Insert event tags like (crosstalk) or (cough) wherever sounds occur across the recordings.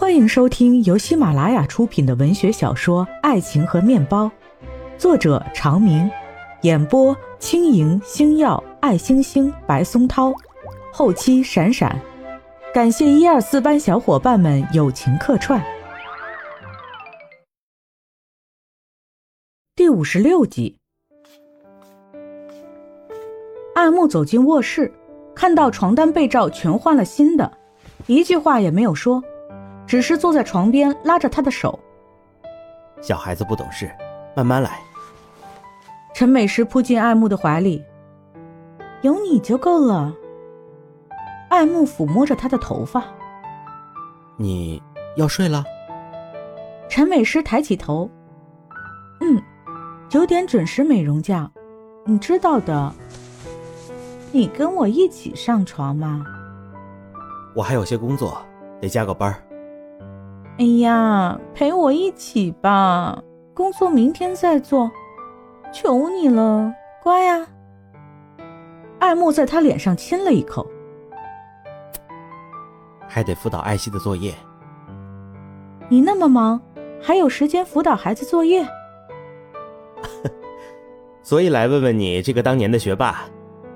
欢迎收听由喜马拉雅出品的文学小说《爱情和面包》，作者长明，演播轻盈、星耀、爱星星、白松涛，后期闪闪。感谢一二四班小伙伴们友情客串。第五十六集，爱慕走进卧室，看到床单被罩全换了新的，一句话也没有说。只是坐在床边，拉着他的手。小孩子不懂事，慢慢来。陈美诗扑进爱慕的怀里，有你就够了。爱慕抚摸着他的头发，你要睡了。陈美诗抬起头，嗯，九点准时美容觉，你知道的。你跟我一起上床吗？我还有些工作，得加个班儿。哎呀，陪我一起吧，工作明天再做，求你了，乖呀。爱慕在他脸上亲了一口，还得辅导艾希的作业。你那么忙，还有时间辅导孩子作业？(laughs) 所以来问问你，这个当年的学霸，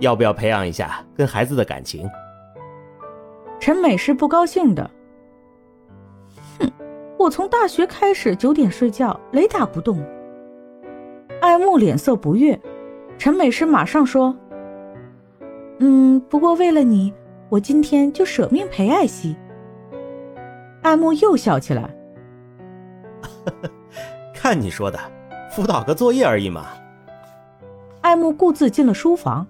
要不要培养一下跟孩子的感情？陈美是不高兴的。我从大学开始九点睡觉，雷打不动。爱慕脸色不悦，陈美诗马上说：“嗯，不过为了你，我今天就舍命陪艾希。”爱慕又笑起来：“ (laughs) 看你说的，辅导个作业而已嘛。”爱慕顾自进了书房，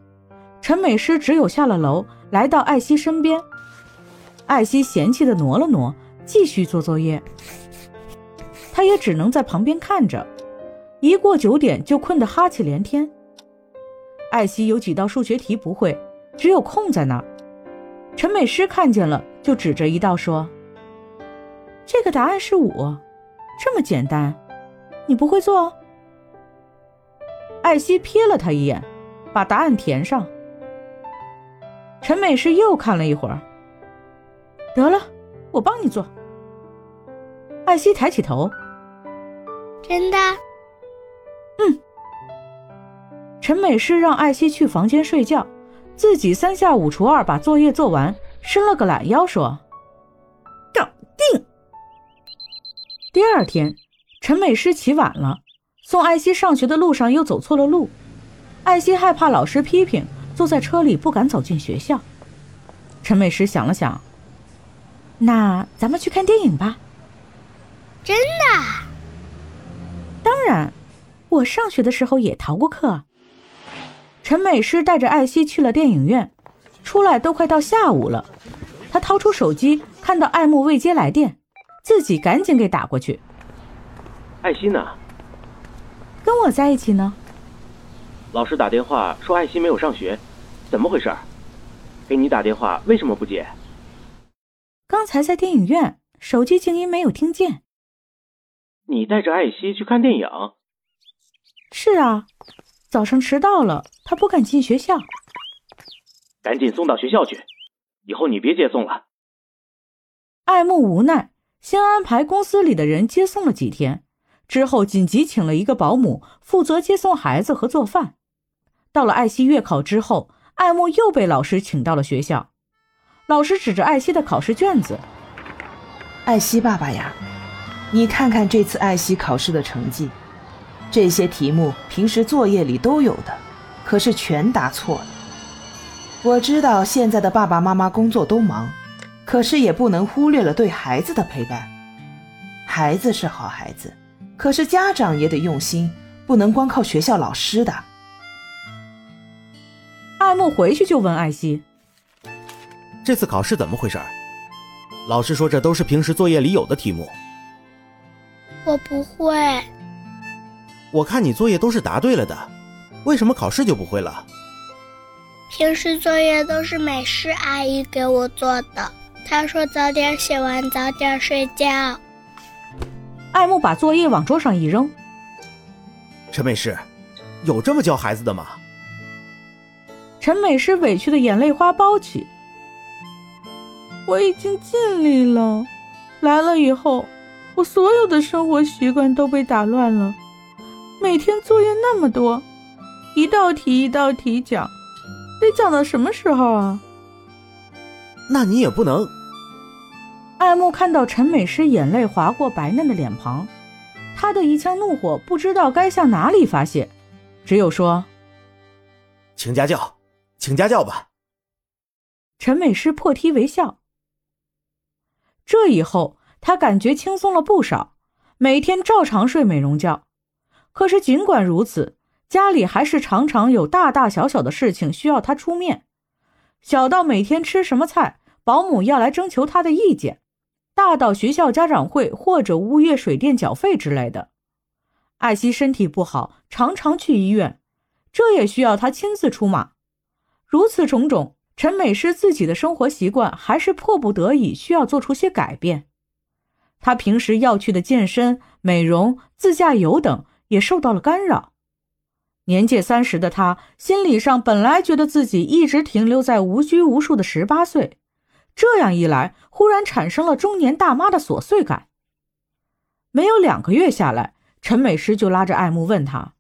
陈美诗只有下了楼，来到艾希身边。艾希嫌弃的挪了挪。继续做作业，他也只能在旁边看着。一过九点就困得哈气连天。艾希有几道数学题不会，只有空在那儿。陈美诗看见了，就指着一道说：“这个答案是五，这么简单，你不会做？”艾希瞥了他一眼，把答案填上。陈美诗又看了一会儿，得了。我帮你做。艾希抬起头，真的？嗯。陈美诗让艾希去房间睡觉，自己三下五除二把作业做完，伸了个懒腰，说：“搞定。”第二天，陈美诗起晚了，送艾希上学的路上又走错了路，艾希害怕老师批评，坐在车里不敢走进学校。陈美诗想了想。那咱们去看电影吧。真的？当然，我上学的时候也逃过课。陈美诗带着艾希去了电影院，出来都快到下午了。她掏出手机，看到爱慕未接来电，自己赶紧给打过去。艾希呢？跟我在一起呢。老师打电话说艾希没有上学，怎么回事？给你打电话为什么不接？刚才在电影院，手机静音，没有听见。你带着艾希去看电影？是啊，早上迟到了，他不敢进学校。赶紧送到学校去，以后你别接送了。爱慕无奈，先安排公司里的人接送了几天，之后紧急请了一个保姆，负责接送孩子和做饭。到了艾希月考之后，爱慕又被老师请到了学校。老师指着艾希的考试卷子：“艾希爸爸呀，你看看这次艾希考试的成绩，这些题目平时作业里都有的，可是全答错了。我知道现在的爸爸妈妈工作都忙，可是也不能忽略了对孩子的陪伴。孩子是好孩子，可是家长也得用心，不能光靠学校老师的。”艾木回去就问艾希。这次考试怎么回事？老师说这都是平时作业里有的题目。我不会。我看你作业都是答对了的，为什么考试就不会了？平时作业都是美诗阿姨给我做的，她说早点写完早点睡觉。爱慕把作业往桌上一扔。陈美诗，有这么教孩子的吗？陈美诗委屈的眼泪花包起。我已经尽力了，来了以后，我所有的生活习惯都被打乱了。每天作业那么多，一道题一道题讲，得讲到什么时候啊？那你也不能。爱慕看到陈美诗眼泪划过白嫩的脸庞，他的一腔怒火不知道该向哪里发泄，只有说：“请家教，请家教吧。”陈美诗破涕为笑。这以后，他感觉轻松了不少，每天照常睡美容觉。可是尽管如此，家里还是常常有大大小小的事情需要他出面，小到每天吃什么菜，保姆要来征求他的意见。大到学校家长会或者物业水电缴费之类的，艾希身体不好，常常去医院，这也需要他亲自出马。如此种种，陈美诗自己的生活习惯还是迫不得已需要做出些改变。她平时要去的健身、美容、自驾游等也受到了干扰。年届三十的他，心理上本来觉得自己一直停留在无拘无束的十八岁。这样一来，忽然产生了中年大妈的琐碎感。没有两个月下来，陈美诗就拉着爱慕问他：“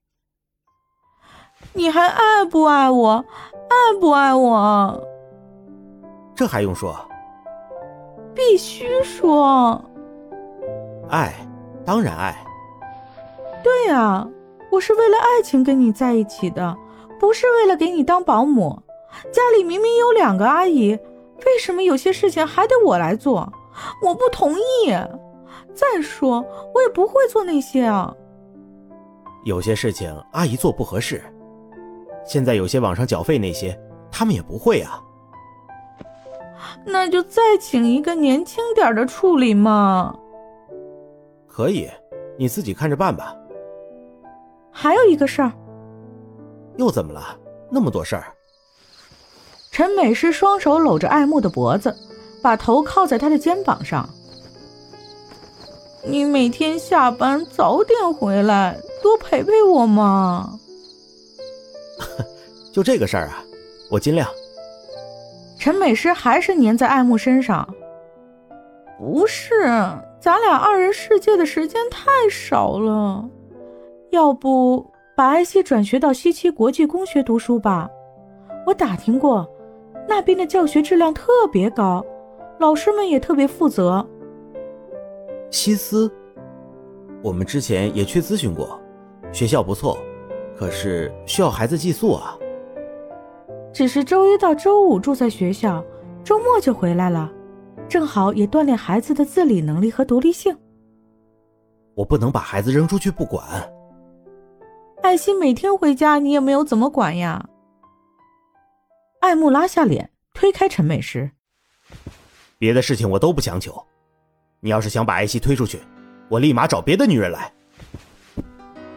你还爱不爱我？爱不爱我？”这还用说？必须说。爱，当然爱。对呀，我是为了爱情跟你在一起的，不是为了给你当保姆。家里明明有两个阿姨。为什么有些事情还得我来做？我不同意。再说，我也不会做那些啊。有些事情阿姨做不合适。现在有些网上缴费那些，他们也不会啊。那就再请一个年轻点的处理嘛。可以，你自己看着办吧。还有一个事儿。又怎么了？那么多事儿。陈美诗双手搂着爱慕的脖子，把头靠在他的肩膀上。你每天下班早点回来，多陪陪我嘛。(laughs) 就这个事儿啊，我尽量。陈美诗还是粘在爱慕身上。不是，咱俩二人世界的时间太少了，要不把艾希转学到西七国际公学读书吧？我打听过。那边的教学质量特别高，老师们也特别负责。西斯，我们之前也去咨询过，学校不错，可是需要孩子寄宿啊。只是周一到周五住在学校，周末就回来了，正好也锻炼孩子的自理能力和独立性。我不能把孩子扔出去不管。艾希每天回家，你也没有怎么管呀。爱慕拉下脸，推开陈美诗。别的事情我都不强求，你要是想把艾希推出去，我立马找别的女人来。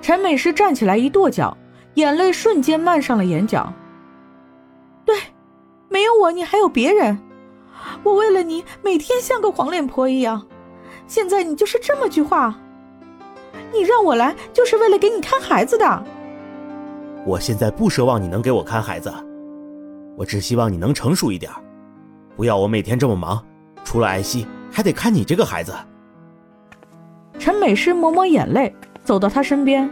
陈美诗站起来一跺脚，眼泪瞬间漫上了眼角。对，没有我，你还有别人。我为了你，每天像个黄脸婆一样。现在你就是这么句话。你让我来，就是为了给你看孩子的。我现在不奢望你能给我看孩子。我只希望你能成熟一点，不要我每天这么忙，除了艾希，还得看你这个孩子。陈美诗抹抹眼泪，走到他身边。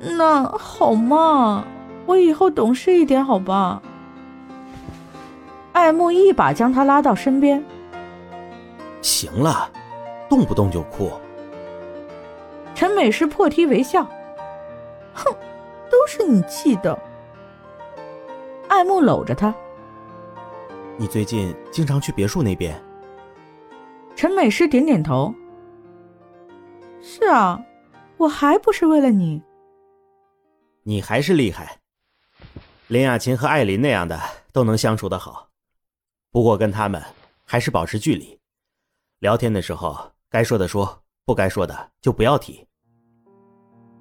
那好嘛，我以后懂事一点，好吧？爱慕一把将他拉到身边。行了，动不动就哭。陈美诗破涕为笑，哼，都是你气的。爱慕搂着他。你最近经常去别墅那边？陈美诗点点头。是啊，我还不是为了你。你还是厉害。林雅琴和艾琳那样的都能相处的好，不过跟他们还是保持距离。聊天的时候，该说的说，不该说的就不要提。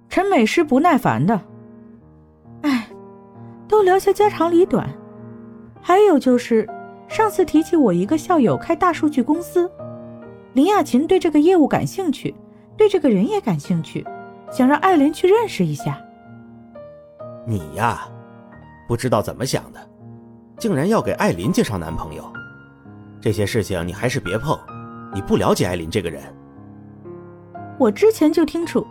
陈美诗不耐烦的。都聊些家长里短，还有就是，上次提起我一个校友开大数据公司，林雅琴对这个业务感兴趣，对这个人也感兴趣，想让艾琳去认识一下。你呀，不知道怎么想的，竟然要给艾琳介绍男朋友，这些事情你还是别碰，你不了解艾琳这个人。我之前就听楚，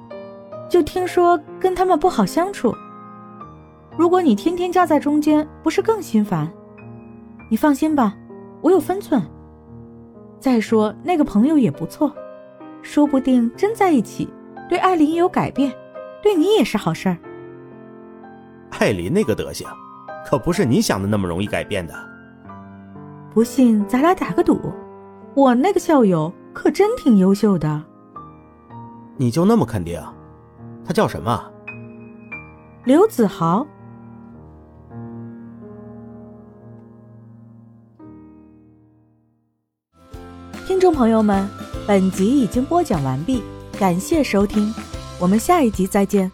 就听说跟他们不好相处。如果你天天夹在中间，不是更心烦？你放心吧，我有分寸。再说那个朋友也不错，说不定真在一起，对艾琳也有改变，对你也是好事儿。艾琳那个德行，可不是你想的那么容易改变的。不信，咱俩打个赌，我那个校友可真挺优秀的。你就那么肯定？他叫什么？刘子豪。听众朋友们，本集已经播讲完毕，感谢收听，我们下一集再见。